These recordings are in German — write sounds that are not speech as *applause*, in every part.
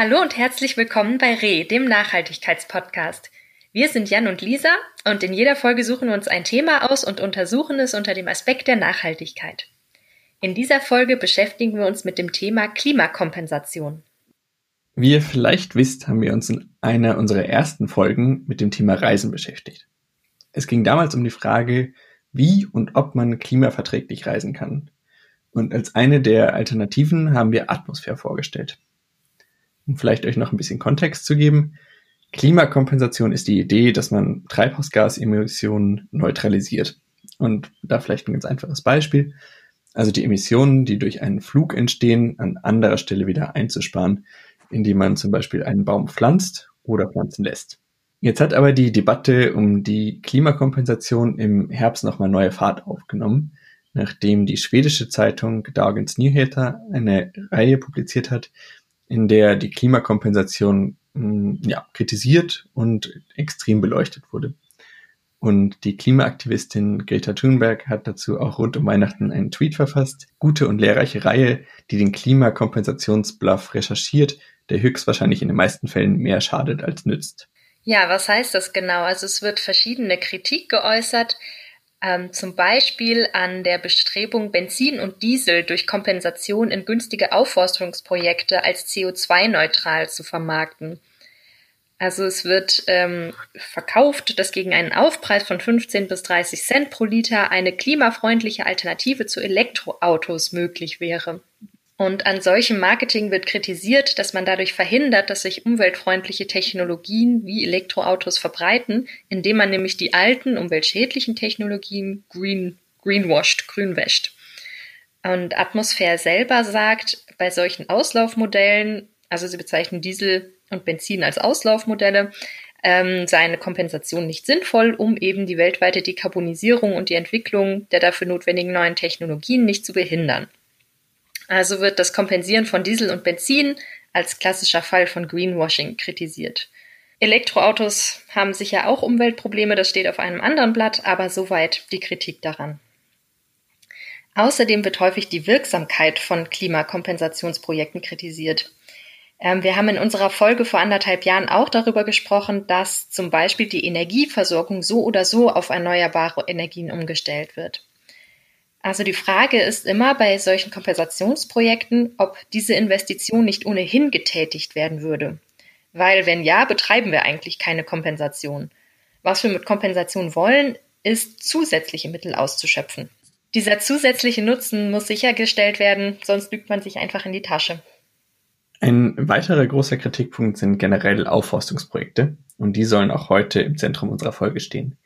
Hallo und herzlich willkommen bei RE, dem Nachhaltigkeitspodcast. Wir sind Jan und Lisa und in jeder Folge suchen wir uns ein Thema aus und untersuchen es unter dem Aspekt der Nachhaltigkeit. In dieser Folge beschäftigen wir uns mit dem Thema Klimakompensation. Wie ihr vielleicht wisst, haben wir uns in einer unserer ersten Folgen mit dem Thema Reisen beschäftigt. Es ging damals um die Frage, wie und ob man klimaverträglich reisen kann. Und als eine der Alternativen haben wir Atmosphäre vorgestellt um vielleicht euch noch ein bisschen Kontext zu geben. Klimakompensation ist die Idee, dass man Treibhausgasemissionen neutralisiert. Und da vielleicht ein ganz einfaches Beispiel. Also die Emissionen, die durch einen Flug entstehen, an anderer Stelle wieder einzusparen, indem man zum Beispiel einen Baum pflanzt oder pflanzen lässt. Jetzt hat aber die Debatte um die Klimakompensation im Herbst nochmal neue Fahrt aufgenommen, nachdem die schwedische Zeitung Dagens Nyheter eine Reihe publiziert hat, in der die Klimakompensation hm, ja, kritisiert und extrem beleuchtet wurde. Und die Klimaaktivistin Greta Thunberg hat dazu auch rund um Weihnachten einen Tweet verfasst. Gute und lehrreiche Reihe, die den Klimakompensationsbluff recherchiert, der höchstwahrscheinlich in den meisten Fällen mehr schadet als nützt. Ja, was heißt das genau? Also es wird verschiedene Kritik geäußert, ähm, zum Beispiel an der Bestrebung, Benzin und Diesel durch Kompensation in günstige Aufforstungsprojekte als CO2-neutral zu vermarkten. Also es wird ähm, verkauft, dass gegen einen Aufpreis von 15 bis 30 Cent pro Liter eine klimafreundliche Alternative zu Elektroautos möglich wäre. Und an solchem Marketing wird kritisiert, dass man dadurch verhindert, dass sich umweltfreundliche Technologien wie Elektroautos verbreiten, indem man nämlich die alten umweltschädlichen Technologien green, greenwashed, grünwäscht. Und Atmosphäre selber sagt, bei solchen Auslaufmodellen, also sie bezeichnen Diesel und Benzin als Auslaufmodelle, ähm, sei eine Kompensation nicht sinnvoll, um eben die weltweite Dekarbonisierung und die Entwicklung der dafür notwendigen neuen Technologien nicht zu behindern. Also wird das Kompensieren von Diesel und Benzin als klassischer Fall von Greenwashing kritisiert. Elektroautos haben sicher auch Umweltprobleme, das steht auf einem anderen Blatt, aber soweit die Kritik daran. Außerdem wird häufig die Wirksamkeit von Klimakompensationsprojekten kritisiert. Ähm, wir haben in unserer Folge vor anderthalb Jahren auch darüber gesprochen, dass zum Beispiel die Energieversorgung so oder so auf erneuerbare Energien umgestellt wird. Also die Frage ist immer bei solchen Kompensationsprojekten, ob diese Investition nicht ohnehin getätigt werden würde. Weil wenn ja, betreiben wir eigentlich keine Kompensation. Was wir mit Kompensation wollen, ist zusätzliche Mittel auszuschöpfen. Dieser zusätzliche Nutzen muss sichergestellt werden, sonst lügt man sich einfach in die Tasche. Ein weiterer großer Kritikpunkt sind generell Aufforstungsprojekte und die sollen auch heute im Zentrum unserer Folge stehen.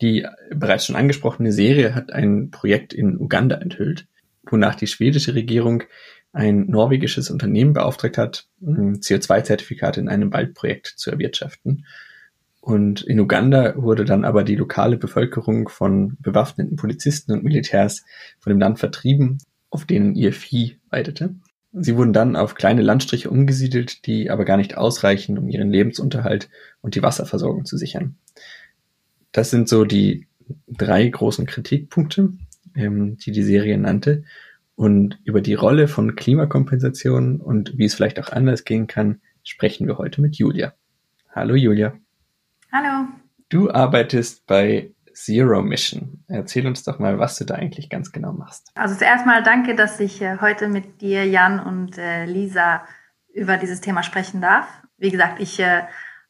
Die bereits schon angesprochene Serie hat ein Projekt in Uganda enthüllt, wonach die schwedische Regierung ein norwegisches Unternehmen beauftragt hat, CO2-Zertifikate in einem Waldprojekt zu erwirtschaften. Und in Uganda wurde dann aber die lokale Bevölkerung von bewaffneten Polizisten und Militärs von dem Land vertrieben, auf denen ihr Vieh weidete. Sie wurden dann auf kleine Landstriche umgesiedelt, die aber gar nicht ausreichen, um ihren Lebensunterhalt und die Wasserversorgung zu sichern. Das sind so die drei großen Kritikpunkte, ähm, die die Serie nannte. Und über die Rolle von Klimakompensation und wie es vielleicht auch anders gehen kann, sprechen wir heute mit Julia. Hallo Julia. Hallo. Du arbeitest bei Zero Mission. Erzähl uns doch mal, was du da eigentlich ganz genau machst. Also zuerst mal danke, dass ich äh, heute mit dir, Jan und äh, Lisa über dieses Thema sprechen darf. Wie gesagt, ich äh,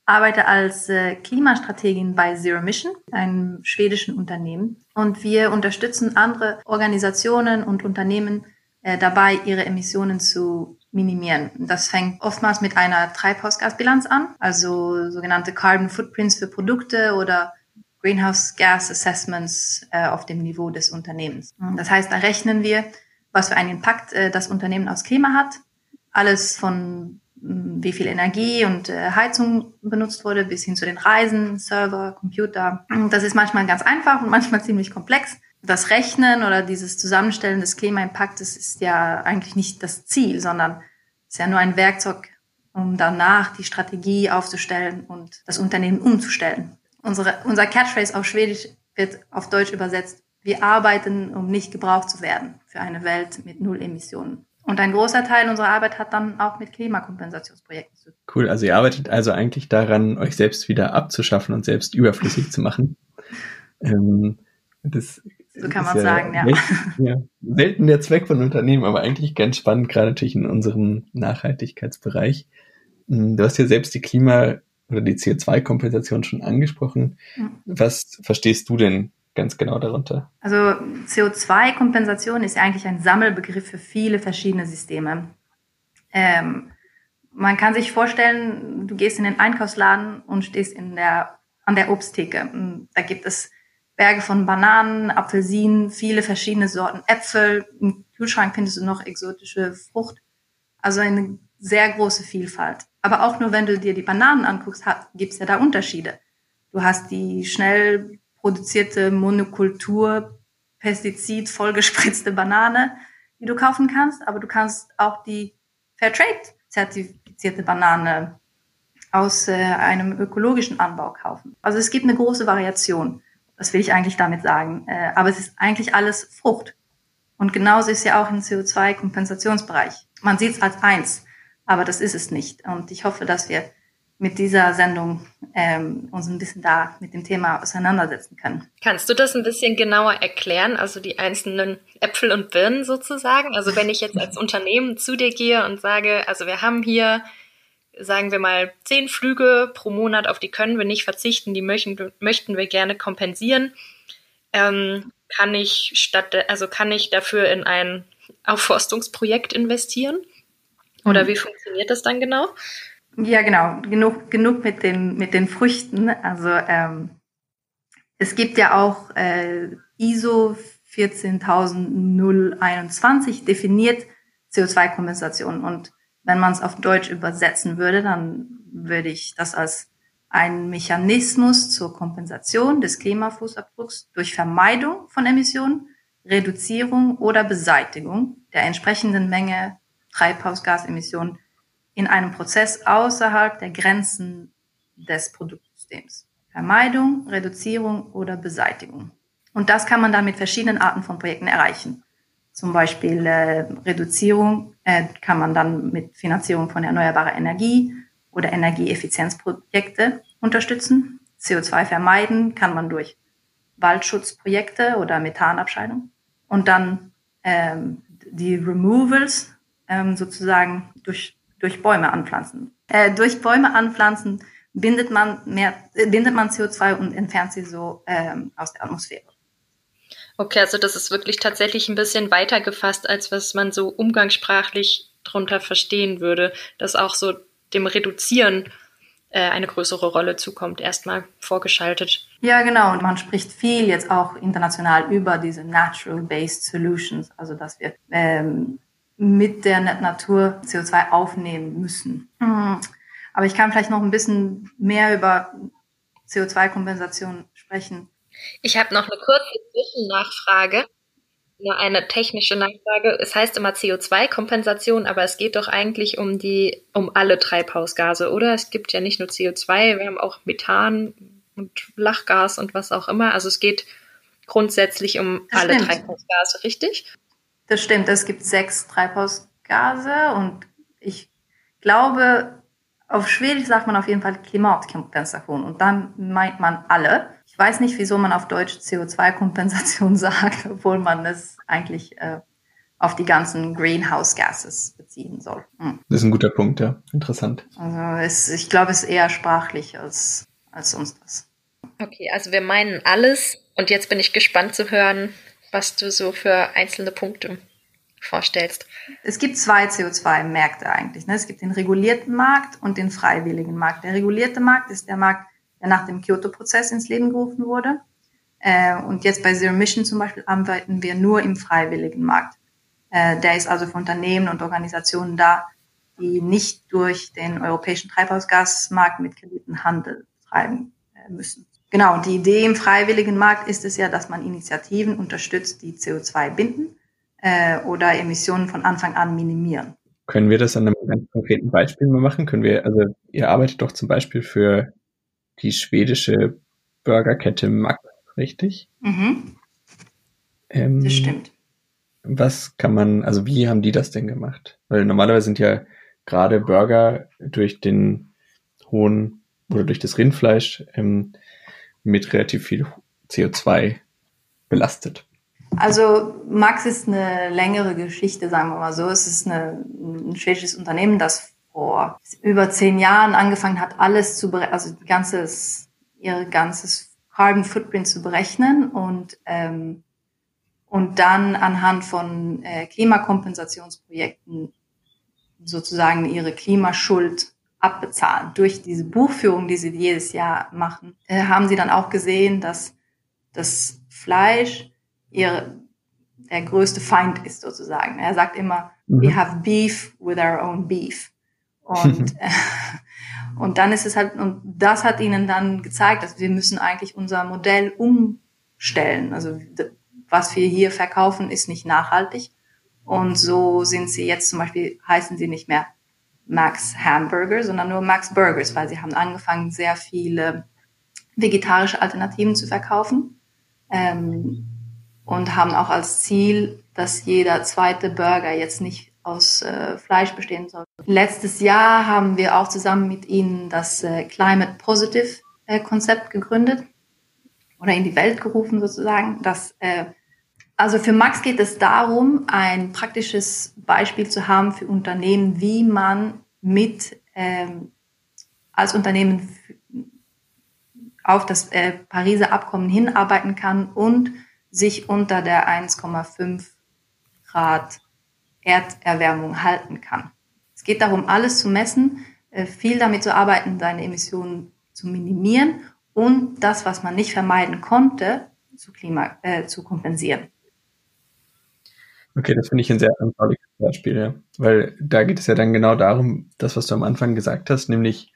arbeite als äh, Klimastrategin bei Zero Mission, einem schwedischen Unternehmen. Und wir unterstützen andere Organisationen und Unternehmen äh, dabei, ihre Emissionen zu minimieren. Das fängt oftmals mit einer Treibhausgasbilanz an, also sogenannte Carbon Footprints für Produkte oder Greenhouse Gas Assessments äh, auf dem Niveau des Unternehmens. Das heißt, da rechnen wir, was für einen Impact das Unternehmen aufs Klima hat. Alles von wie viel Energie und äh, Heizung benutzt wurde, bis hin zu den Reisen, Server, Computer. Das ist manchmal ganz einfach und manchmal *laughs* ziemlich komplex. Das Rechnen oder dieses Zusammenstellen des Klimaimpaktes ist ja eigentlich nicht das Ziel, sondern ist ja nur ein Werkzeug, um danach die Strategie aufzustellen und das Unternehmen umzustellen. Unsere, unser Catchphrase auf Schwedisch wird auf Deutsch übersetzt. Wir arbeiten, um nicht gebraucht zu werden für eine Welt mit Null Emissionen. Und ein großer Teil unserer Arbeit hat dann auch mit Klimakompensationsprojekten zu tun. Cool, also ihr arbeitet also eigentlich daran, euch selbst wieder abzuschaffen und selbst überflüssig zu machen. *laughs* Ähm, das so kann man ja sagen, ja. ja. Selten der Zweck von Unternehmen, aber eigentlich ganz spannend, gerade natürlich in unserem Nachhaltigkeitsbereich. Hm, du hast ja selbst die Klima- oder die CO2-Kompensation schon angesprochen. Mhm. Was verstehst du denn ganz genau darunter? Also CO2-Kompensation ist eigentlich ein Sammelbegriff für viele verschiedene Systeme. Ähm, man kann sich vorstellen, du gehst in den Einkaufsladen und stehst in der, an der Obsttheke. Da gibt es Berge von Bananen, Apfelsinen, viele verschiedene Sorten Äpfel. Im Kühlschrank findest du noch exotische Frucht. Also eine sehr große Vielfalt. Aber auch nur wenn du dir die Bananen anguckst, gibt es ja da Unterschiede. Du hast die schnell produzierte Monokultur, Pestizid vollgespritzte Banane, die du kaufen kannst, aber du kannst auch die Fairtrade zertifizierte Banane aus äh, einem ökologischen Anbau kaufen. Also es gibt eine große Variation. Das will ich eigentlich damit sagen. Äh, aber es ist eigentlich alles Frucht. Und genauso ist ja auch im CO2-Kompensationsbereich. Man sieht es als eins, aber das ist es nicht. Und ich hoffe, dass wir mit dieser Sendung ähm, uns ein bisschen da mit dem Thema auseinandersetzen können. Kannst du das ein bisschen genauer erklären, also die einzelnen Äpfel und Birnen sozusagen? Also wenn ich jetzt als Unternehmen zu dir gehe und sage, also wir haben hier sagen wir mal, zehn Flüge pro Monat, auf die können wir nicht verzichten, die möchten, möchten wir gerne kompensieren. Ähm, kann ich statt, also kann ich dafür in ein Aufforstungsprojekt investieren? Oder mhm. wie funktioniert das dann genau? Ja, genau. Genug, genug mit den, mit den Früchten. Also ähm, es gibt ja auch äh, ISO 14021 definiert CO2-Kompensation und wenn man es auf Deutsch übersetzen würde, dann würde ich das als einen Mechanismus zur Kompensation des Klimafußabdrucks durch Vermeidung von Emissionen, Reduzierung oder Beseitigung der entsprechenden Menge Treibhausgasemissionen in einem Prozess außerhalb der Grenzen des Produktsystems. Vermeidung, Reduzierung oder Beseitigung. Und das kann man dann mit verschiedenen Arten von Projekten erreichen. Zum Beispiel äh, Reduzierung äh, kann man dann mit Finanzierung von erneuerbarer Energie oder Energieeffizienzprojekte unterstützen. CO2 vermeiden kann man durch Waldschutzprojekte oder Methanabscheidung. Und dann ähm, die Removals ähm, sozusagen durch, durch Bäume anpflanzen. Äh, durch Bäume anpflanzen bindet man mehr, äh, bindet man CO2 und entfernt sie so ähm, aus der Atmosphäre. Okay, also das ist wirklich tatsächlich ein bisschen weiter gefasst, als was man so umgangssprachlich drunter verstehen würde, dass auch so dem Reduzieren äh, eine größere Rolle zukommt, erstmal vorgeschaltet. Ja, genau. Und man spricht viel jetzt auch international über diese Natural-Based Solutions, also dass wir ähm, mit der Natur CO2 aufnehmen müssen. Mhm. Aber ich kann vielleicht noch ein bisschen mehr über CO2-Kompensation sprechen. Ich habe noch eine kurze Zwischennachfrage, nur eine technische Nachfrage. Es heißt immer CO2-Kompensation, aber es geht doch eigentlich um die, um alle Treibhausgase, oder? Es gibt ja nicht nur CO2, wir haben auch Methan und Lachgas und was auch immer. Also es geht grundsätzlich um das alle stimmt. Treibhausgase, richtig? Das stimmt. Es gibt sechs Treibhausgase und ich glaube, auf Schwedisch sagt man auf jeden Fall Klimatkompensation und dann meint man alle. Ich weiß nicht, wieso man auf Deutsch CO2-Kompensation *laughs* sagt, obwohl man es eigentlich äh, auf die ganzen Greenhouse Gases beziehen soll. Hm. Das ist ein guter Punkt, ja. Interessant. Also es, ich glaube, es ist eher sprachlich als, als sonst was. Okay, also wir meinen alles und jetzt bin ich gespannt zu hören, was du so für einzelne Punkte vorstellst. Es gibt zwei CO2-Märkte eigentlich. Ne? Es gibt den regulierten Markt und den freiwilligen Markt. Der regulierte Markt ist der Markt, der nach dem Kyoto-Prozess ins Leben gerufen wurde. Äh, und jetzt bei Zero Mission zum Beispiel arbeiten wir nur im freiwilligen Markt. Äh, der ist also für Unternehmen und Organisationen da, die nicht durch den europäischen Treibhausgasmarkt mit Krediten Handel treiben äh, müssen. Genau, und die Idee im freiwilligen Markt ist es ja, dass man Initiativen unterstützt, die CO2 binden äh, oder Emissionen von Anfang an minimieren. Können wir das an einem ganz konkreten Beispiel mal machen? Können wir, also ihr arbeitet doch zum Beispiel für die schwedische Burgerkette Mack, richtig? Mhm. Ähm, das stimmt. was kann man, also wie haben die das denn gemacht? Weil normalerweise sind ja gerade Burger durch den hohen oder durch das Rindfleisch ähm, mit relativ viel CO2 belastet. Also Max ist eine längere Geschichte, sagen wir mal so. Es ist eine, ein schwedisches Unternehmen, das vor über zehn Jahren angefangen hat, alles zu berechnen, also ganzes, ihr ganzes Carbon Footprint zu berechnen und ähm, und dann anhand von äh, Klimakompensationsprojekten sozusagen ihre Klimaschuld abbezahlen. Durch diese Buchführung, die sie jedes Jahr machen, äh, haben sie dann auch gesehen, dass das Fleisch ihr der größte Feind ist sozusagen. Er sagt immer, mhm. we have beef with our own beef. Und, *laughs* äh, und dann ist es halt, und das hat ihnen dann gezeigt, dass wir müssen eigentlich unser Modell umstellen. Also was wir hier verkaufen, ist nicht nachhaltig. Und so sind sie jetzt zum Beispiel, heißen sie nicht mehr Max Hamburger, sondern nur Max Burgers, weil sie haben angefangen, sehr viele vegetarische Alternativen zu verkaufen ähm, und haben auch als Ziel, dass jeder zweite Burger jetzt nicht aus äh, Fleisch bestehen soll. Letztes Jahr haben wir auch zusammen mit ihnen das äh, Climate Positive äh, Konzept gegründet oder in die Welt gerufen sozusagen, das äh, also für Max geht es darum, ein praktisches Beispiel zu haben für Unternehmen, wie man mit ähm, als Unternehmen auf das äh, Pariser Abkommen hinarbeiten kann und sich unter der 1,5 Grad Erderwärmung halten kann. Es geht darum, alles zu messen, äh, viel damit zu arbeiten, seine Emissionen zu minimieren und das, was man nicht vermeiden konnte, zu, Klima, äh, zu kompensieren. Okay, das finde ich ein sehr anschauliches Beispiel, ja. Weil da geht es ja dann genau darum, das, was du am Anfang gesagt hast, nämlich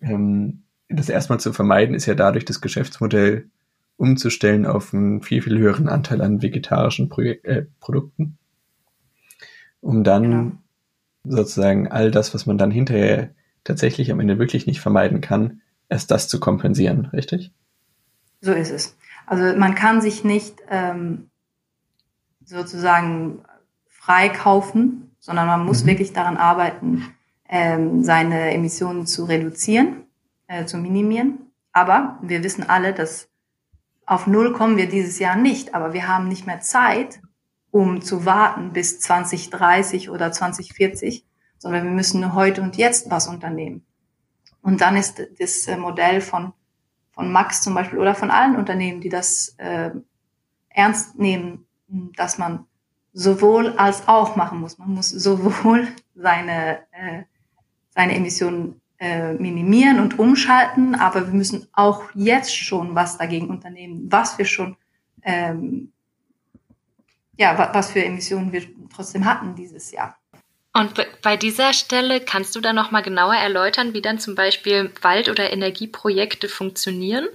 ähm, das erstmal zu vermeiden, ist ja dadurch das Geschäftsmodell umzustellen auf einen viel, viel höheren Anteil an vegetarischen Projek äh, Produkten, um dann genau. sozusagen all das, was man dann hinterher tatsächlich am Ende wirklich nicht vermeiden kann, erst das zu kompensieren, richtig? So ist es. Also man kann sich nicht ähm, sozusagen freikaufen, sondern man muss mhm. wirklich daran arbeiten, ähm, seine Emissionen zu reduzieren, äh, zu minimieren. Aber wir wissen alle, dass auf Null kommen wir dieses Jahr nicht, aber wir haben nicht mehr Zeit, um zu warten bis 2030 oder 2040, sondern wir müssen heute und jetzt was unternehmen. Und dann ist das äh, Modell von, von Max zum Beispiel oder von allen Unternehmen, die das äh, ernst nehmen, dass man sowohl als auch machen muss. Man muss sowohl seine, äh, seine Emissionen äh, minimieren und umschalten, aber wir müssen auch jetzt schon was dagegen unternehmen, was wir schon, ähm, ja, was für Emissionen wir trotzdem hatten dieses Jahr. Und bei dieser Stelle kannst du da noch mal genauer erläutern, wie dann zum Beispiel Wald- oder Energieprojekte funktionieren?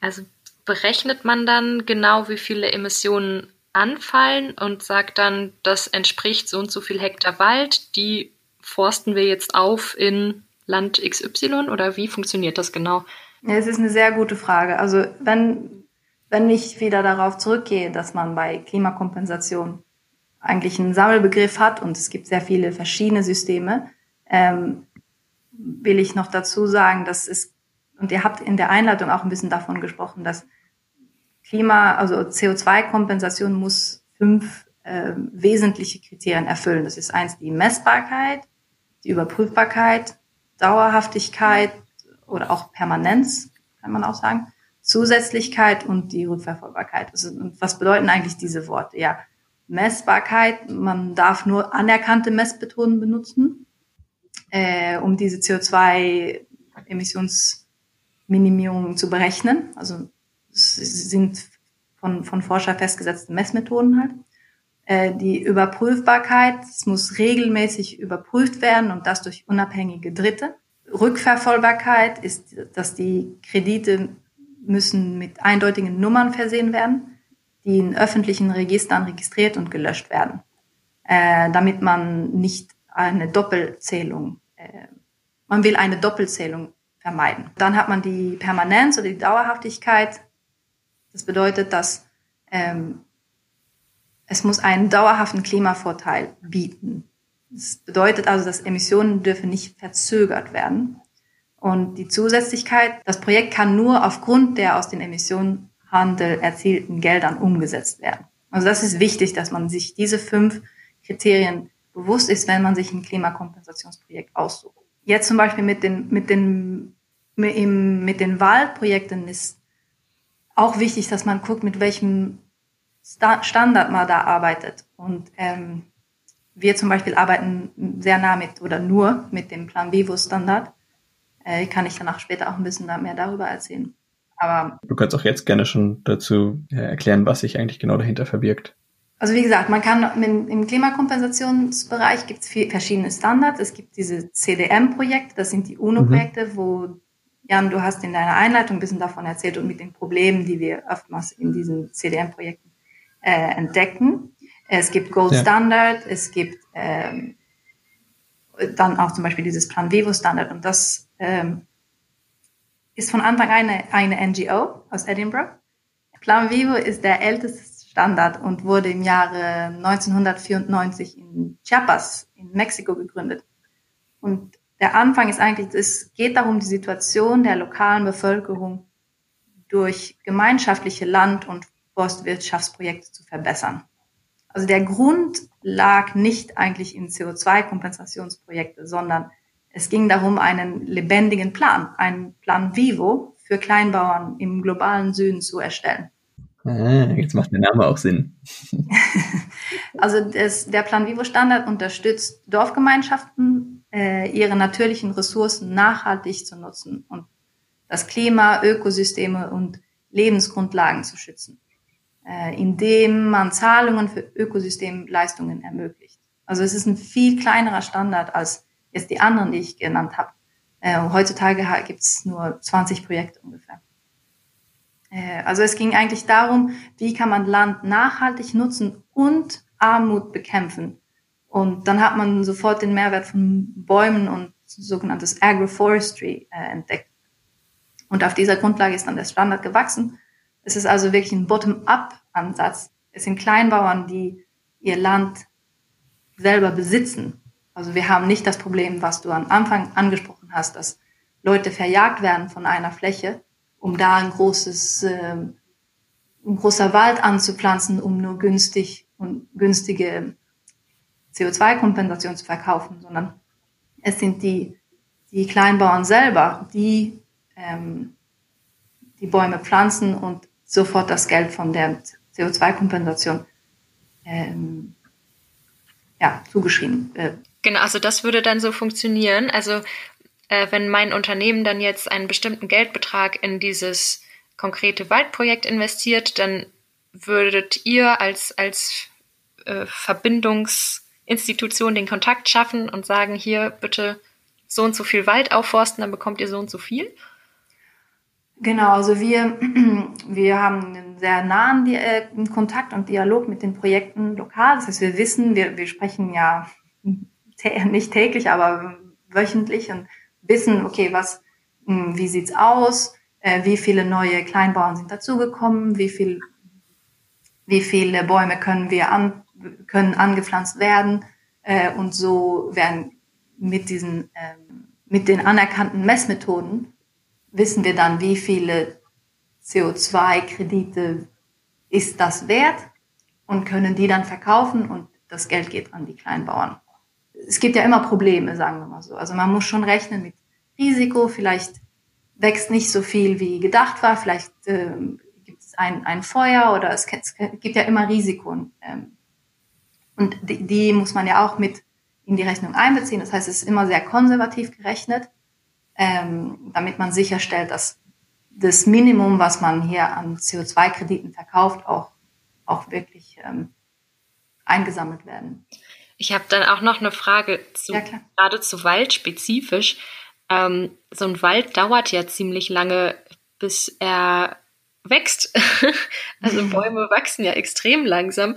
Also berechnet man dann genau, wie viele Emissionen anfallen und sagt dann, das entspricht so und so viel Hektar Wald, die forsten wir jetzt auf in Land XY oder wie funktioniert das genau? Ja, es ist eine sehr gute Frage. Also wenn, wenn ich wieder darauf zurückgehe, dass man bei Klimakompensation eigentlich einen Sammelbegriff hat und es gibt sehr viele verschiedene Systeme, ähm, will ich noch dazu sagen, dass es, und ihr habt in der Einleitung auch ein bisschen davon gesprochen, dass Klima, also CO2-Kompensation muss fünf äh, wesentliche Kriterien erfüllen. Das ist eins die Messbarkeit, die Überprüfbarkeit, Dauerhaftigkeit oder auch Permanenz, kann man auch sagen, Zusätzlichkeit und die Rückverfolgbarkeit. Also, was bedeuten eigentlich diese Worte? Ja, Messbarkeit, man darf nur anerkannte Messmethoden benutzen, äh, um diese CO2-Emissionsminimierung zu berechnen. Also sind von, von Forscher festgesetzte Messmethoden halt. Äh, die Überprüfbarkeit, es muss regelmäßig überprüft werden und das durch unabhängige Dritte. Rückverfolgbarkeit ist, dass die Kredite müssen mit eindeutigen Nummern versehen werden, die in öffentlichen Registern registriert und gelöscht werden, äh, damit man nicht eine Doppelzählung, äh, man will eine Doppelzählung vermeiden. Dann hat man die Permanenz oder die Dauerhaftigkeit, das bedeutet, dass ähm, es muss einen dauerhaften Klimavorteil bieten. Das bedeutet also, dass Emissionen dürfen nicht verzögert werden. Und die Zusätzlichkeit, das Projekt kann nur aufgrund der aus den Emissionenhandel erzielten Geldern umgesetzt werden. Also das ist wichtig, dass man sich diese fünf Kriterien bewusst ist, wenn man sich ein Klimakompensationsprojekt aussucht. Jetzt zum Beispiel mit den, mit den, mit den Waldprojekten ist auch wichtig, dass man guckt, mit welchem Standard man da arbeitet. Und ähm, wir zum Beispiel arbeiten sehr nah mit oder nur mit dem Plan Vivo Standard. Äh, kann ich danach später auch ein bisschen mehr darüber erzählen. Aber du kannst auch jetzt gerne schon dazu äh, erklären, was sich eigentlich genau dahinter verbirgt. Also wie gesagt, man kann im Klimakompensationsbereich gibt es verschiedene Standards. Es gibt diese CDM-Projekte, das sind die UNO-Projekte, mhm. wo Jan, du hast in deiner Einleitung ein bisschen davon erzählt und mit den Problemen, die wir oftmals in diesen CDM-Projekten äh, entdecken. Es gibt Gold ja. Standard, es gibt ähm, dann auch zum Beispiel dieses Plan Vivo Standard und das ähm, ist von Anfang an eine, eine NGO aus Edinburgh. Plan Vivo ist der älteste Standard und wurde im Jahre 1994 in Chiapas in Mexiko gegründet. Und der Anfang ist eigentlich, es geht darum, die Situation der lokalen Bevölkerung durch gemeinschaftliche Land- und Forstwirtschaftsprojekte zu verbessern. Also der Grund lag nicht eigentlich in CO2-Kompensationsprojekte, sondern es ging darum, einen lebendigen Plan, einen Plan Vivo für Kleinbauern im globalen Süden zu erstellen. Ah, jetzt macht der Name auch Sinn. *laughs* also das, der Plan Vivo Standard unterstützt Dorfgemeinschaften, äh, ihre natürlichen Ressourcen nachhaltig zu nutzen und das Klima, Ökosysteme und Lebensgrundlagen zu schützen, äh, indem man Zahlungen für Ökosystemleistungen ermöglicht. Also es ist ein viel kleinerer Standard als jetzt die anderen, die ich genannt habe. Äh, heutzutage gibt es nur 20 Projekte ungefähr. Äh, also es ging eigentlich darum, wie kann man Land nachhaltig nutzen und Armut bekämpfen. Und dann hat man sofort den Mehrwert von Bäumen und sogenanntes Agroforestry äh, entdeckt. Und auf dieser Grundlage ist dann der Standard gewachsen. Es ist also wirklich ein Bottom-up-Ansatz. Es sind Kleinbauern, die ihr Land selber besitzen also wir haben nicht das Problem, was du am Anfang angesprochen hast, dass Leute verjagt werden von einer Fläche, um da ein großes, äh, ein großer Wald anzupflanzen, um nur günstig und günstige CO2-Kompensation zu verkaufen, sondern es sind die, die Kleinbauern selber, die ähm, die Bäume pflanzen und sofort das Geld von der CO2-Kompensation ähm, ja, zugeschrieben äh, Genau, also das würde dann so funktionieren. Also äh, wenn mein Unternehmen dann jetzt einen bestimmten Geldbetrag in dieses konkrete Waldprojekt investiert, dann würdet ihr als, als äh, Verbindungsinstitution den Kontakt schaffen und sagen, hier bitte so und so viel Wald aufforsten, dann bekommt ihr so und so viel? Genau, also wir, *clears throat* wir haben einen sehr nahen äh, Kontakt und Dialog mit den Projekten lokal. Das heißt, wir wissen, wir, wir sprechen ja *laughs* nicht täglich, aber wöchentlich und wissen, okay, was, hm, wie sieht's aus, äh, wie viele neue Kleinbauern sind dazugekommen, wie viel, wie viele Bäume können wir an, können angepflanzt werden äh, und so werden mit diesen, ähm, mit den anerkannten Messmethoden wissen wir dann, wie viele CO2-Kredite ist das wert und können die dann verkaufen und das Geld geht an die Kleinbauern es gibt ja immer Probleme, sagen wir mal so. Also man muss schon rechnen mit Risiko. Vielleicht wächst nicht so viel, wie gedacht war. Vielleicht ähm, gibt es ein, ein Feuer oder es, es gibt ja immer Risiken. Ähm, und die, die muss man ja auch mit in die Rechnung einbeziehen. Das heißt, es ist immer sehr konservativ gerechnet, ähm, damit man sicherstellt, dass das Minimum, was man hier an CO2-Krediten verkauft, auch, auch wirklich ähm, eingesammelt werden. Ich habe dann auch noch eine Frage zu, ja, gerade zu Wald spezifisch. Ähm, so ein Wald dauert ja ziemlich lange, bis er wächst. *laughs* also *laughs* Bäume wachsen ja extrem langsam.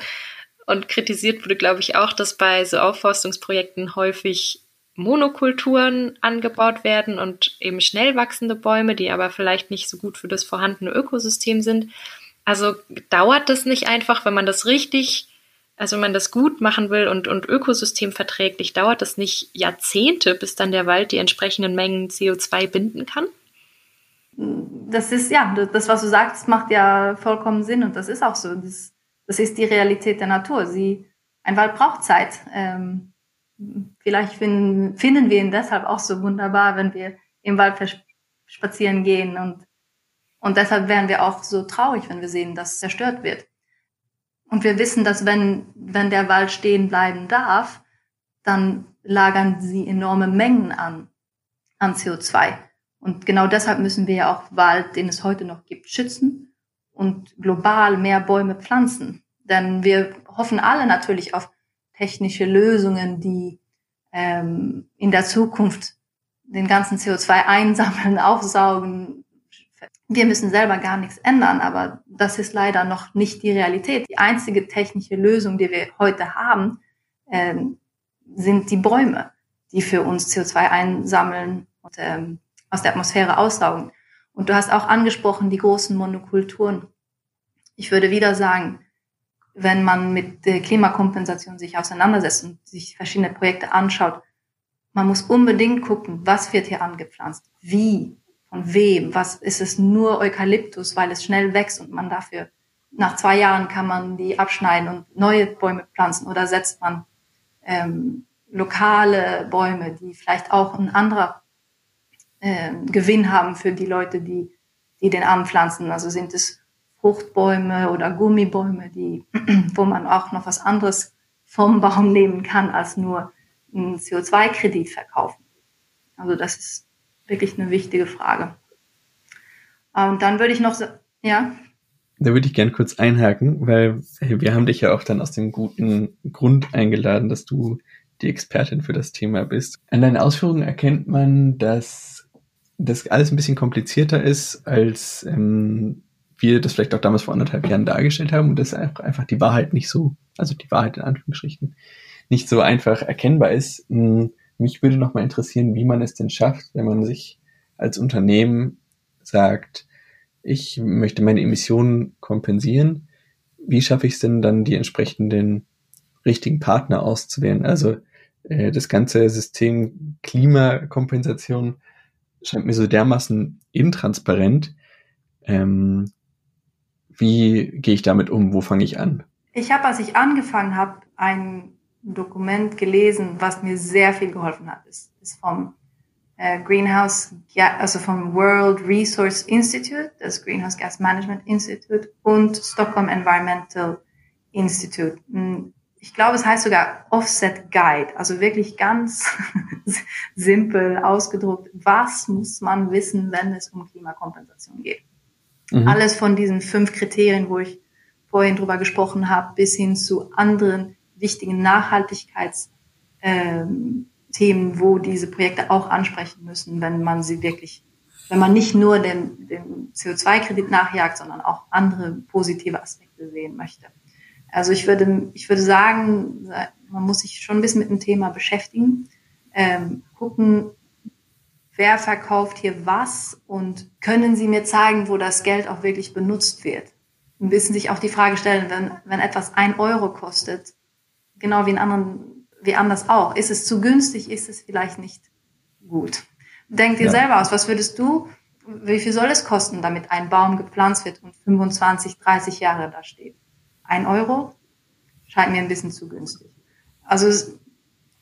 Und kritisiert wurde, glaube ich, auch, dass bei so Aufforstungsprojekten häufig Monokulturen angebaut werden und eben schnell wachsende Bäume, die aber vielleicht nicht so gut für das vorhandene Ökosystem sind. Also dauert das nicht einfach, wenn man das richtig Also wenn man das gut machen will und, und ökosystemverträglich, dauert das nicht Jahrzehnte, bis dann der Wald die entsprechenden Mengen CO2 binden kann? Das ist, ja, das, was du sagst, macht ja vollkommen Sinn und das ist auch so. Das, das ist die Realität der Natur. Sie, ein Wald braucht Zeit. Ähm, vielleicht finden, finden wir ihn deshalb auch so wunderbar, wenn wir im Wald spazieren gehen und, und deshalb wären wir auch so traurig, wenn wir sehen, dass zerstört wird. Und wir wissen, dass wenn, wenn der Wald stehen bleiben darf, dann lagern sie enorme Mengen an, an CO2. Und genau deshalb müssen wir ja auch Wald, den es heute noch gibt, schützen und global mehr Bäume pflanzen. Denn wir hoffen alle natürlich auf technische Lösungen, die ähm, in der Zukunft den ganzen CO2 einsammeln, *laughs* aufsaugen, wir müssen selber gar nichts ändern, aber das ist leider noch nicht die Realität. Die einzige technische Lösung, die wir heute haben, ähm, sind die Bäume, die für uns CO2 einsammeln und ähm, aus der Atmosphäre aussaugen. Und du hast auch angesprochen die großen Monokulturen. Ich würde wieder sagen, wenn man mit Klimakompensation sich auseinandersetzt und sich verschiedene Projekte anschaut, man muss unbedingt gucken, was wird hier angepflanzt, wie, von wem? Was ist es nur Eukalyptus, weil es schnell wächst und man dafür nach zwei Jahren kann man die abschneiden und neue Bäume pflanzen oder setzt man ähm, lokale Bäume, die vielleicht auch ein anderer äh, Gewinn haben für die Leute, die, die den anpflanzen. Also sind es Fruchtbäume oder Gummibäume, die, *clears throat* wo man auch noch was anderes vom Baum nehmen kann, als nur einen CO2-Kredit verkaufen. Also das ist wirklich eine wichtige Frage. Und dann würde ich noch, ja. Da würde ich gern kurz einhaken, weil wir haben dich ja auch dann aus dem guten Grund eingeladen, dass du die Expertin für das Thema bist. An deinen Ausführungen erkennt man, dass das alles ein bisschen komplizierter ist, als ähm, wir das vielleicht auch damals vor anderthalb Jahren dargestellt haben und dass einfach die Wahrheit nicht so, also die Wahrheit in Anführungsstrichen, nicht so einfach erkennbar ist. Hm, mich würde noch mal interessieren, wie man es denn schafft, wenn man sich als Unternehmen sagt, ich möchte meine Emissionen kompensieren. Wie schaffe ich es denn dann, die entsprechenden richtigen Partner auszuwählen? Also äh, das ganze System Klimakompensation scheint mir so dermaßen intransparent. Ähm, wie gehe ich damit um? Wo fange ich an? Ich habe, als ich angefangen habe, ein Dokument gelesen, was mir sehr viel geholfen hat. Es ist vom äh, Greenhouse, also vom World Resource Institute, das Greenhouse Gas Management Institute und Stockholm Environmental Institute. Ich glaube, es heißt sogar Offset Guide, also wirklich ganz *laughs* simpel ausgedruckt. Was muss man wissen, wenn es um Klimakompensation geht? Mhm. Alles von diesen fünf Kriterien, wo ich vorhin drüber gesprochen habe, bis hin zu anderen wichtigen Nachhaltigkeitsthemen, ähm, wo diese Projekte auch ansprechen müssen, wenn man sie wirklich, wenn man nicht nur den, den CO2-Kredit nachjagt, sondern auch andere positive Aspekte sehen möchte. Also ich würde, ich würde sagen, man muss sich schon ein bisschen mit dem Thema beschäftigen, ähm, gucken, wer verkauft hier was und können Sie mir zeigen, wo das Geld auch wirklich benutzt wird. Ein bisschen sich auch die Frage stellen, wenn, wenn etwas ein Euro kostet, genau wie in anderen, wie anders auch. Ist es zu günstig? Ist es vielleicht nicht gut? Denk dir ja. selber aus, was würdest du, wie viel soll es kosten, damit ein Baum gepflanzt wird und 25, 30 Jahre da steht? Ein Euro? Scheint mir ein bisschen zu günstig. Also, es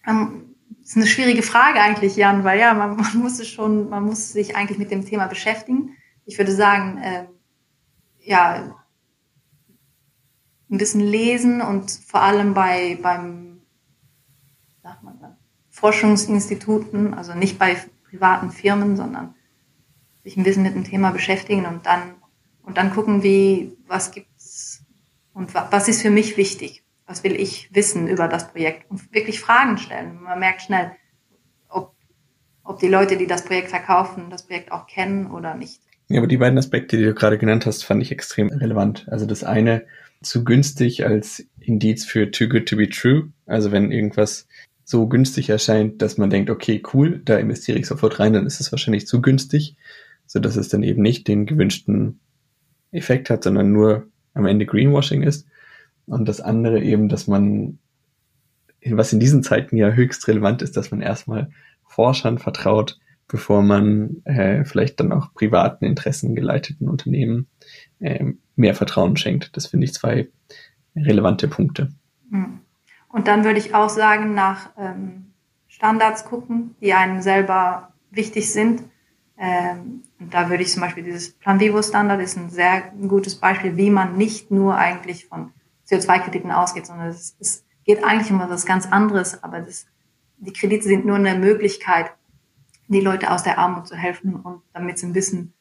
ähm, ist eine schwierige Frage eigentlich, Jan, weil ja, man, *laughs* man muss es schon, man muss sich eigentlich mit dem Thema beschäftigen. Ich würde sagen, äh, ja, ein bisschen lesen und vor allem bei beim sagt man Forschungsinstituten, also nicht bei privaten Firmen, sondern sich ein bisschen mit dem Thema beschäftigen und dann und dann gucken, wie was gibt's und was ist für mich wichtig, was will ich wissen über das Projekt und wirklich Fragen stellen. Man merkt schnell, ob ob die Leute, die das Projekt verkaufen, das Projekt auch kennen oder nicht. Ja, aber die beiden Aspekte, die du gerade genannt hast, fand ich extrem relevant. Also das eine, zu günstig als Indiz für too good to be true. Also wenn irgendwas so günstig erscheint, dass man denkt, okay, cool, da investiere ich sofort rein, dann ist es wahrscheinlich zu günstig, so dass es dann eben nicht den gewünschten Effekt hat, sondern nur am Ende Greenwashing ist. Und das andere eben, dass man, was in diesen Zeiten ja höchst relevant ist, dass man erstmal Forschern vertraut, bevor man äh, vielleicht dann auch privaten Interessen geleiteten Unternehmen äh, mehr Vertrauen schenkt. Das finde ich zwei relevante Punkte. Hm. Und dann würde ich auch sagen, nach ähm, Standards gucken, die einem selber wichtig sind. Ähm, und da würde ich zum Beispiel dieses Plan Vivo Standard ist ein sehr gutes Beispiel, wie man nicht nur eigentlich von CO2-Krediten ausgeht, sondern es, es, geht eigentlich um etwas ganz anderes, aber das, die Kredite sind nur eine Möglichkeit, die Leute aus der Armut zu helfen und damit sie ein bisschen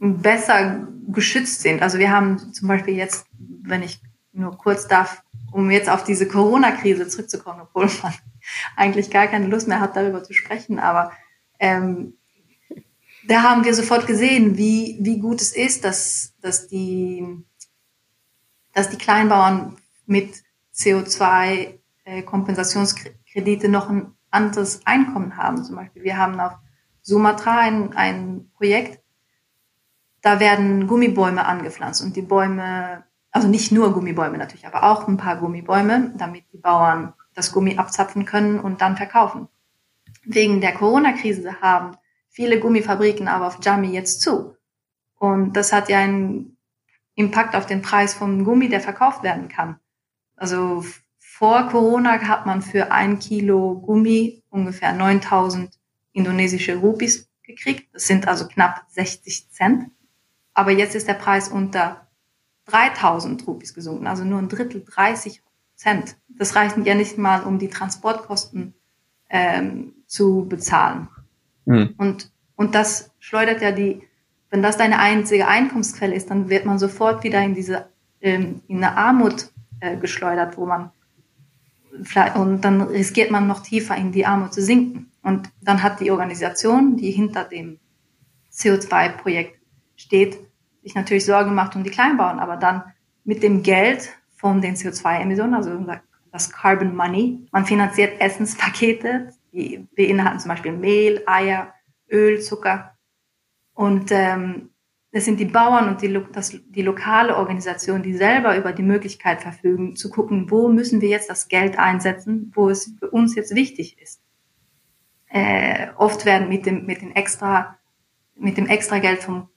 besser geschützt sind. Also wir haben zum Beispiel jetzt, wenn ich nur kurz darf, um jetzt auf diese Corona-Krise zurückzukommen, obwohl man *laughs* eigentlich gar keine Lust mehr hat, darüber zu sprechen, aber ähm, da haben wir sofort gesehen, wie, wie gut es ist, dass, dass, die, dass die Kleinbauern mit CO2-Kompensationskredite äh, noch ein anderes Einkommen haben. Zum Beispiel, wir haben auf Sumatra ein, ein Projekt, da werden Gummibäume angepflanzt und die Bäume, also nicht nur Gummibäume natürlich, aber auch ein paar Gummibäume, damit die Bauern das Gummi abzapfen können und dann verkaufen. Wegen der Corona-Krise haben viele Gummifabriken aber auf Jami jetzt zu. Und das hat ja einen Impact auf den Preis vom Gummi, der verkauft werden kann. Also vor Corona hat man für ein Kilo Gummi ungefähr 9000 indonesische Rupies gekriegt. Das sind also knapp 60 Cent. Aber jetzt ist der Preis unter 3000 Rupies gesunken, also nur ein Drittel, 30 Cent. Das reicht ja nicht mal, um die Transportkosten ähm, zu bezahlen. Mhm. Und, und das schleudert ja die, wenn das deine einzige Einkommensquelle ist, dann wird man sofort wieder in diese, ähm, in eine Armut äh, geschleudert, wo man und dann riskiert man noch tiefer in die Armut zu sinken. Und dann hat die Organisation, die hinter dem CO2-Projekt steht, sich natürlich Sorgen gemacht um die Kleinbauern, aber dann mit dem Geld von den CO2-Emissionen, also das Carbon Money, man finanziert Essenspakete, die beinhalten zum Beispiel Mehl, Eier, Öl, Zucker. Und ähm, das sind die Bauern und die, das, die lokale Organisation, die selber über die Möglichkeit verfügen, zu gucken, wo müssen wir jetzt das Geld einsetzen, wo es für uns jetzt wichtig ist. Äh, oft werden mit dem, mit dem extra, mit dem extra Geld vom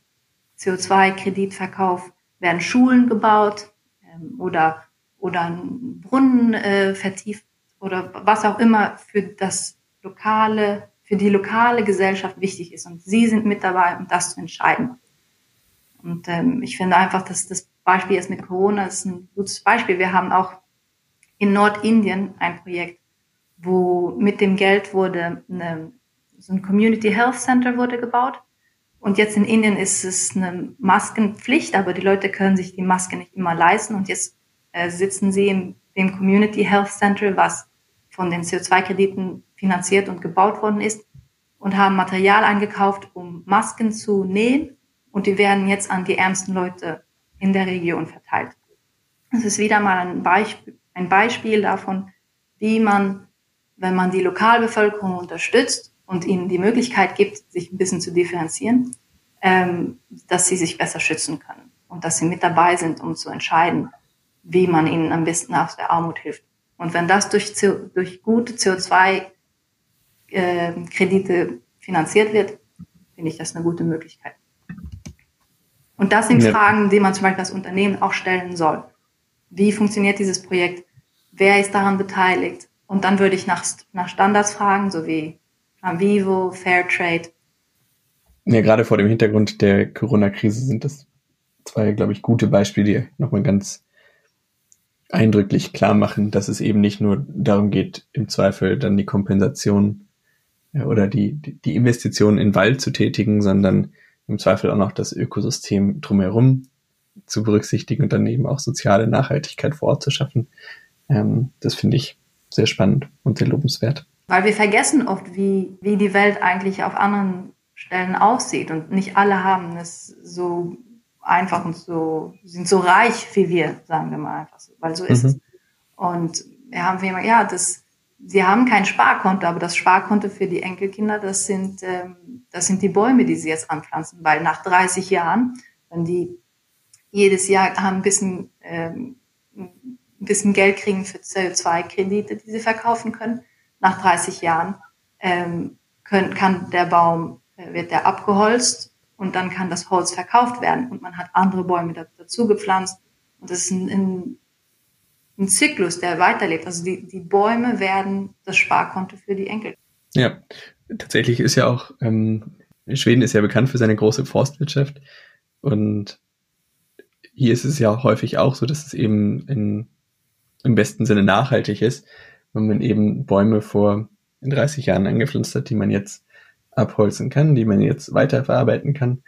CO2-Kreditverkauf werden Schulen gebaut ähm, oder, oder ein Brunnen äh, vertieft oder was auch immer für das lokale, für die lokale Gesellschaft wichtig ist. Und Sie sind mit dabei, um das zu entscheiden. Und ähm, ich finde einfach, dass das Beispiel jetzt mit Corona ist ein gutes Beispiel. Wir haben auch in Nordindien ein Projekt, wo mit dem Geld wurde eine, so ein Community Health Center wurde gebaut. Und jetzt in Indien ist es eine Maskenpflicht, aber die Leute können sich die Maske nicht immer leisten. Und jetzt äh, sitzen sie im dem Community Health Center, was von den CO2-Krediten finanziert und gebaut worden ist, und haben Material eingekauft, um Masken zu nähen und die werden jetzt an die ärmsten Leute in der Region verteilt. Das ist wieder mal ein Beispiel, ein Beispiel davon, wie man, wenn man die Lokalbevölkerung unterstützt und ihnen die Möglichkeit gibt, sich ein bisschen zu differenzieren, ähm, dass sie sich besser schützen können und dass sie mit dabei sind, um zu entscheiden, wie man ihnen am besten aus der Armut hilft. Und wenn das durch, durch gute CO2-Kredite äh, finanziert wird, finde ich das eine gute Möglichkeit. Und das sind ja. Fragen, die man zum Beispiel als Unternehmen auch stellen soll. Wie funktioniert dieses Projekt? Wer ist daran beteiligt? Und dann würde ich nach, nach Standards fragen, so wie Vivo, Fairtrade. Ja, gerade vor dem Hintergrund der Corona-Krise sind das zwei, glaube ich, gute Beispiele, die nochmal ganz eindrücklich klar machen, dass es eben nicht nur darum geht, im Zweifel dann die Kompensation oder die, die Investition in Wald zu tätigen, sondern im Zweifel auch noch das Ökosystem drumherum zu berücksichtigen und dann eben auch soziale Nachhaltigkeit vor Ort zu schaffen. Ähm, das finde ich sehr spannend und sehr lobenswert. Weil wir vergessen oft, wie, wie die Welt eigentlich auf anderen Stellen aussieht und nicht alle haben es so einfach und so, sind so reich wie wir, sagen wir mal einfach so, weil so ist mhm. es. Und wir haben wie immer, ja, das, sie haben kein Sparkonto, aber das Sparkonto für die Enkelkinder, das sind, ähm, das sind die Bäume, die sie jetzt anpflanzen, weil nach 30 Jahren, wenn die jedes Jahr haben ein bisschen ähm, ein bisschen Geld kriegen für CO2-Kredite, die sie verkaufen können. Nach 30 Jahren ähm, können, kann der Baum, äh, wird der abgeholzt und dann kann das Holz verkauft werden und man hat andere Bäume dazu gepflanzt. Und das ist ein, ein, ein Zyklus, der weiterlebt. Also die, die Bäume werden das Sparkonto für die Enkel. Ja, tatsächlich ist ja auch, ähm, Schweden ist ja bekannt für seine große Forstwirtschaft und hier ist es ja häufig auch so, dass es eben in, im besten Sinne nachhaltig ist, wenn man eben Bäume vor 30 Jahren angepflanzt hat, die man jetzt abholzen kann, die man jetzt weiterverarbeiten kann.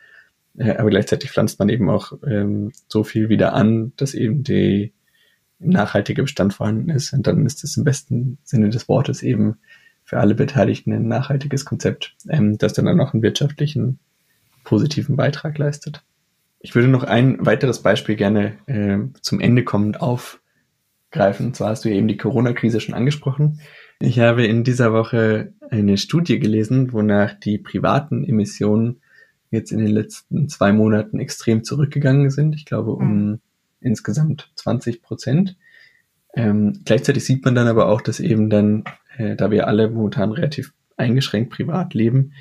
Äh, aber gleichzeitig pflanzt man eben auch ähm, so viel wieder an, dass eben der nachhaltige Bestand vorhanden ist. Und dann ist es im besten Sinne des Wortes eben für alle Beteiligten ein nachhaltiges Konzept, ähm, das dann auch einen wirtschaftlichen positiven Beitrag leistet. Ich würde noch ein weiteres Beispiel gerne äh, zum Ende kommend aufgreifen. Und zwar hast du eben die Corona-Krise schon angesprochen. Ich habe in dieser Woche eine Studie gelesen, wonach die privaten Emissionen jetzt in den letzten zwei Monaten extrem zurückgegangen sind. Ich glaube um mhm. Insgesamt 20 Prozent. Ähm, gleichzeitig sieht man dann aber auch, dass eben dann, äh, da wir alle momentan relativ eingeschränkt privat leben,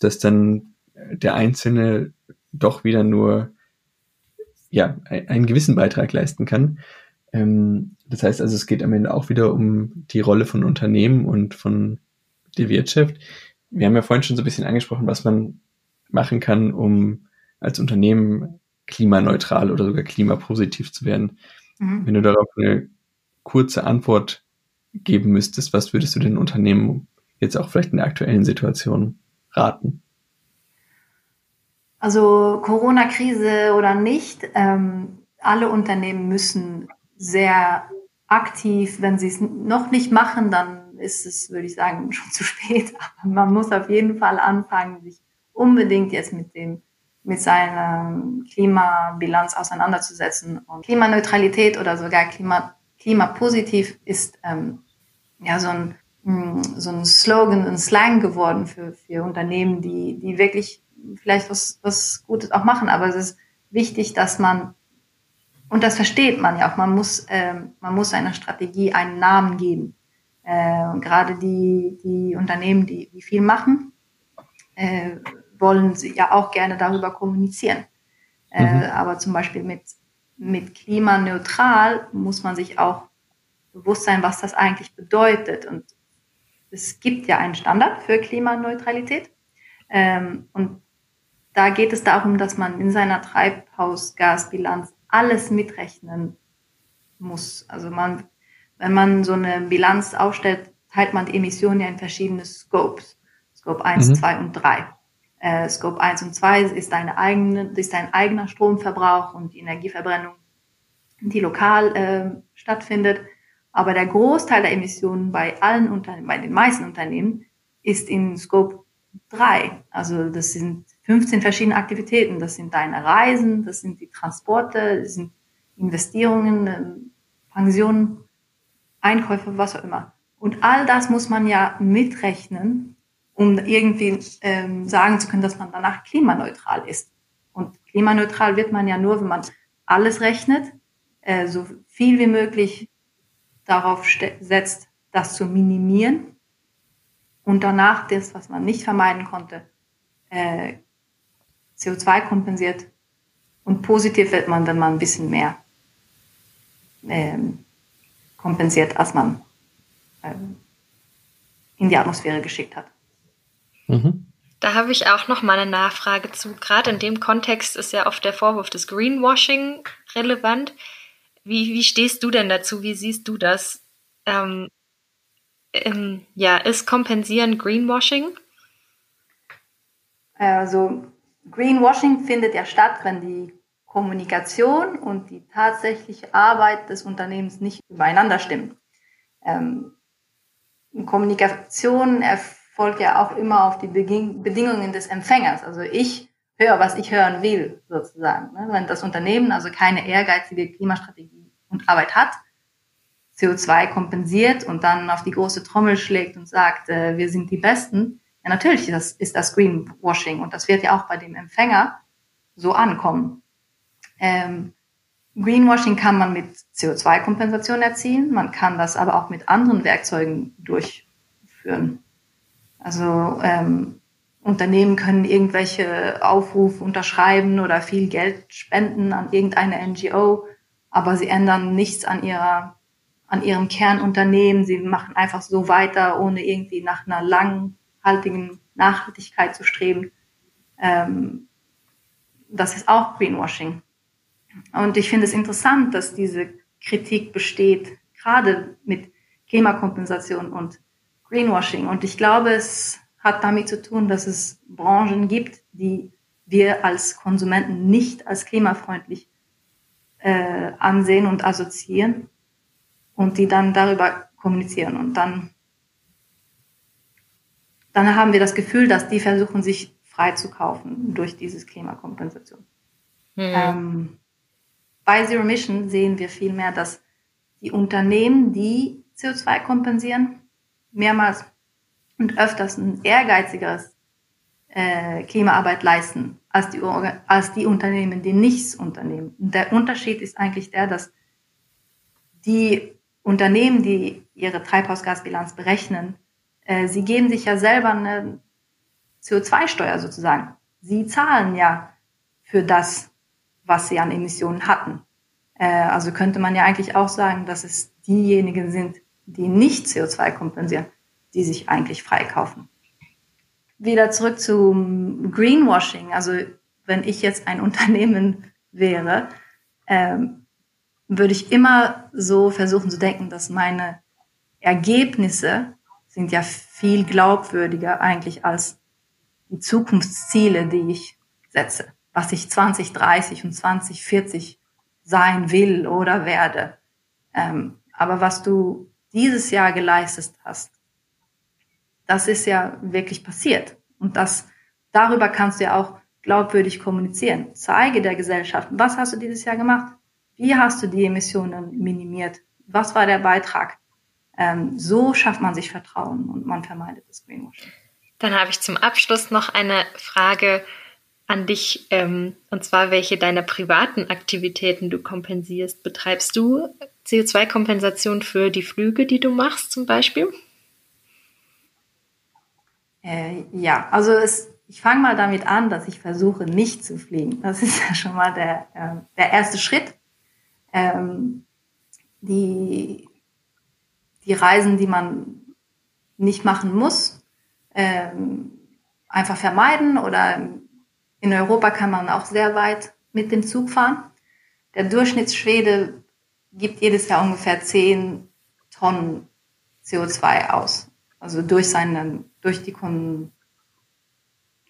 dass dann der Einzelne doch wieder nur ja, einen gewissen Beitrag leisten kann. Ähm, das heißt also, es geht am Ende auch wieder um die Rolle von Unternehmen und von der Wirtschaft. Wir haben ja vorhin schon so ein bisschen angesprochen, was man machen kann, um als Unternehmen klimaneutral oder sogar klimapositiv zu werden. Mhm. Wenn du darauf eine kurze Antwort geben müsstest, was würdest du den Unternehmen jetzt auch vielleicht in der aktuellen Situation raten? Also Corona-Krise oder nicht, ähm, alle Unternehmen müssen sehr aktiv, wenn sie es noch nicht machen, dann ist es, würde ich sagen, *laughs* schon zu spät. Aber man muss auf jeden Fall anfangen, sich unbedingt jetzt mit dem mit seiner Klimabilanz auseinanderzusetzen. Und Klimaneutralität oder sogar Klima, Klimapositiv ist ähm, ja so ein, mm, so ein Slogan, ein Slang geworden für, für Unternehmen, die, die wirklich vielleicht was, was Gutes auch machen. Aber es ist wichtig, dass man und das versteht man ja auch. Man muss, äh, man muss einer Strategie einen Namen geben. Äh, gerade die, die Unternehmen, die, die viel machen, äh, wollen sie ja auch gerne darüber kommunizieren. Äh, mhm. Aber zum Beispiel mit, mit klimaneutral muss man sich auch bewusst sein, was das eigentlich bedeutet. Und es gibt ja einen Standard für Klimaneutralität. Ähm, und da geht es darum, dass man in seiner Treibhausgasbilanz alles mitrechnen muss. Also man, wenn man so eine Bilanz aufstellt, teilt man die Emissionen ja in verschiedene Scopes. Scope 1, mhm. 2 und 3. Äh, Scope 1 und 2 ist, deine eigene, ist dein eigener Stromverbrauch und die Energieverbrennung, die lokal äh, stattfindet. Aber der Großteil der Emissionen bei allen Unternehmen, bei den meisten Unternehmen, ist in Scope 3. Also das sind 15 verschiedene Aktivitäten. Das sind deine Reisen, das sind die Transporte, das sind Investierungen, ähm, Pensionen, Einkäufe, was auch immer. Und all das muss man ja mitrechnen, um irgendwie ähm, sagen zu können, dass man danach klimaneutral ist. Und klimaneutral wird man ja nur, wenn man alles rechnet, äh, so viel wie möglich darauf setzt, das zu minimieren und danach das, was man nicht vermeiden konnte, äh, CO2 kompensiert. Und positiv wird man, wenn man ein bisschen mehr ähm, kompensiert, als man ähm, in die Atmosphäre geschickt hat. Mhm. Da habe ich auch noch mal eine Nachfrage zu. Gerade in dem Kontext ist ja oft der Vorwurf des Greenwashing relevant. Wie, wie stehst du denn dazu? Wie siehst du das? Ähm, ähm, ja, ist Kompensieren Greenwashing? Also Greenwashing findet ja statt, wenn die Kommunikation und die tatsächliche Arbeit des Unternehmens nicht übereinander stimmen. Ähm, Kommunikation erfolgt ja auch immer auf die Bedingungen des Empfängers. Also ich höre, was ich hören will, sozusagen. Ne? Wenn das Unternehmen also keine ehrgeizige Klimastrategie und Arbeit hat, CO2 kompensiert und dann auf die große Trommel schlägt und sagt, äh, wir sind die Besten, ja, natürlich das, ist das Greenwashing und das wird ja auch bei dem Empfänger so ankommen. Ähm, Greenwashing kann man mit CO2-Kompensation erzielen, man kann das aber auch mit anderen Werkzeugen durchführen. Also ähm, Unternehmen können irgendwelche Aufrufe unterschreiben oder viel Geld spenden an irgendeine NGO, aber sie ändern nichts an ihrer an ihrem Kernunternehmen. Sie machen einfach so weiter, ohne irgendwie nach einer langhaltigen Nachhaltigkeit zu streben. Ähm, das ist auch Greenwashing. Und ich finde es interessant, dass diese Kritik besteht, gerade mit Klimakompensation und Greenwashing. Und ich glaube, es hat damit zu tun, dass es Branchen gibt, die wir als Konsumenten nicht als klimafreundlich äh, ansehen und assoziieren und die dann darüber kommunizieren. Und dann, dann haben wir das Gefühl, dass die versuchen, sich frei zu kaufen durch dieses Klimakompensation. Mhm. Ähm, bei Zero Mission sehen wir vielmehr, dass die Unternehmen, die CO2 kompensieren, mehrmals und öfters ein ehrgeizigeres äh, Klimaarbeit leisten als die, als die Unternehmen, die nichts unternehmen. Und der Unterschied ist eigentlich der, dass die Unternehmen, die ihre Treibhausgasbilanz berechnen, äh, sie geben sich ja selber eine CO2-Steuer sozusagen. Sie zahlen ja für das, was sie an Emissionen hatten. Äh, also könnte man ja eigentlich auch sagen, dass es diejenigen sind, die nicht CO2 kompensieren, die sich eigentlich freikaufen. Wieder zurück zum Greenwashing. Also wenn ich jetzt ein *laughs* Unternehmen wäre, ähm, würde ich immer so versuchen zu denken, dass meine Ergebnisse sind ja viel glaubwürdiger eigentlich als die Zukunftsziele, die ich setze, was ich 2030 und 2040 sein will oder werde. Ähm, aber was du dieses Jahr geleistet hast, das ist ja wirklich passiert. Und das, darüber kannst du ja auch glaubwürdig kommunizieren. Zeige der Gesellschaft, was hast du dieses Jahr gemacht? Wie hast du die Emissionen minimiert? Was war der Beitrag? Ähm, so schafft man sich Vertrauen und man vermeidet das Greenwashing. Dann habe ich zum Abschluss noch eine Frage an dich, ähm, und zwar welche deiner privaten Aktivitäten du kompensierst. Betreibst du CO2-Kompensation für die Flüge, die du machst zum Beispiel? Äh, ja, also es, ich fange mal damit an, dass ich versuche, nicht zu fliegen. Das ist ja schon mal der, äh, der erste Schritt. Ähm, die, die Reisen, die man nicht machen muss, ähm, einfach vermeiden oder in Europa kann man auch sehr weit mit dem Zug fahren. Der Durchschnittsschwede gibt jedes Jahr ungefähr 10 Tonnen CO2 aus. Also durch seinen, durch die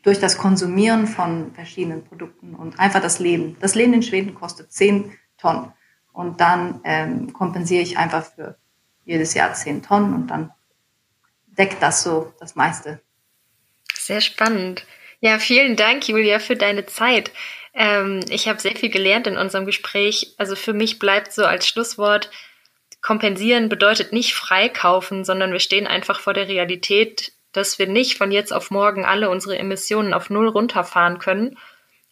durch das Konsumieren von verschiedenen Produkten und einfach das Leben. Das Leben in Schweden kostet 10 Tonnen. Und dann ähm, kompensiere ich einfach für jedes Jahr 10 Tonnen und dann deckt das so das meiste. Sehr spannend. Ja, vielen Dank, Julia, für deine Zeit. Ähm, ich habe sehr viel gelernt in unserem Gespräch. Also für mich bleibt so als Schlusswort, kompensieren bedeutet nicht freikaufen, sondern wir stehen einfach vor der Realität, dass wir nicht von jetzt auf morgen alle unsere Emissionen auf Null runterfahren können,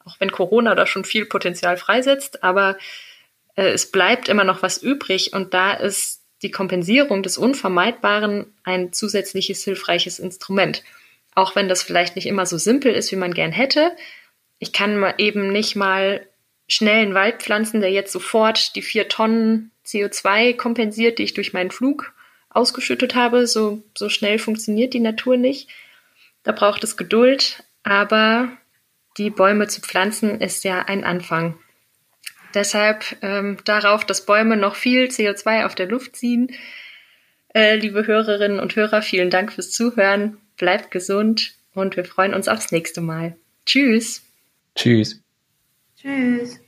auch wenn Corona da schon viel Potenzial freisetzt, aber äh, es bleibt immer noch was übrig und da ist die Kompensierung des Unvermeidbaren ein zusätzliches hilfreiches Instrument auch wenn das vielleicht nicht immer so simpel ist, wie man gern hätte. Ich kann mal eben nicht mal schnell einen Wald pflanzen, der jetzt sofort die vier Tonnen CO2 kompensiert, die ich durch meinen Flug ausgeschüttet habe. So, so schnell funktioniert die Natur nicht. Da braucht es Geduld, aber die Bäume zu pflanzen ist ja ein Anfang. Deshalb ähm, darauf, dass Bäume noch viel CO2 auf der Luft ziehen. Äh, liebe Hörerinnen und Hörer, vielen Dank fürs Zuhören bleibt gesund und wir freuen uns aufs nächste Mal. Tschüss. Tschüss. Tschüss.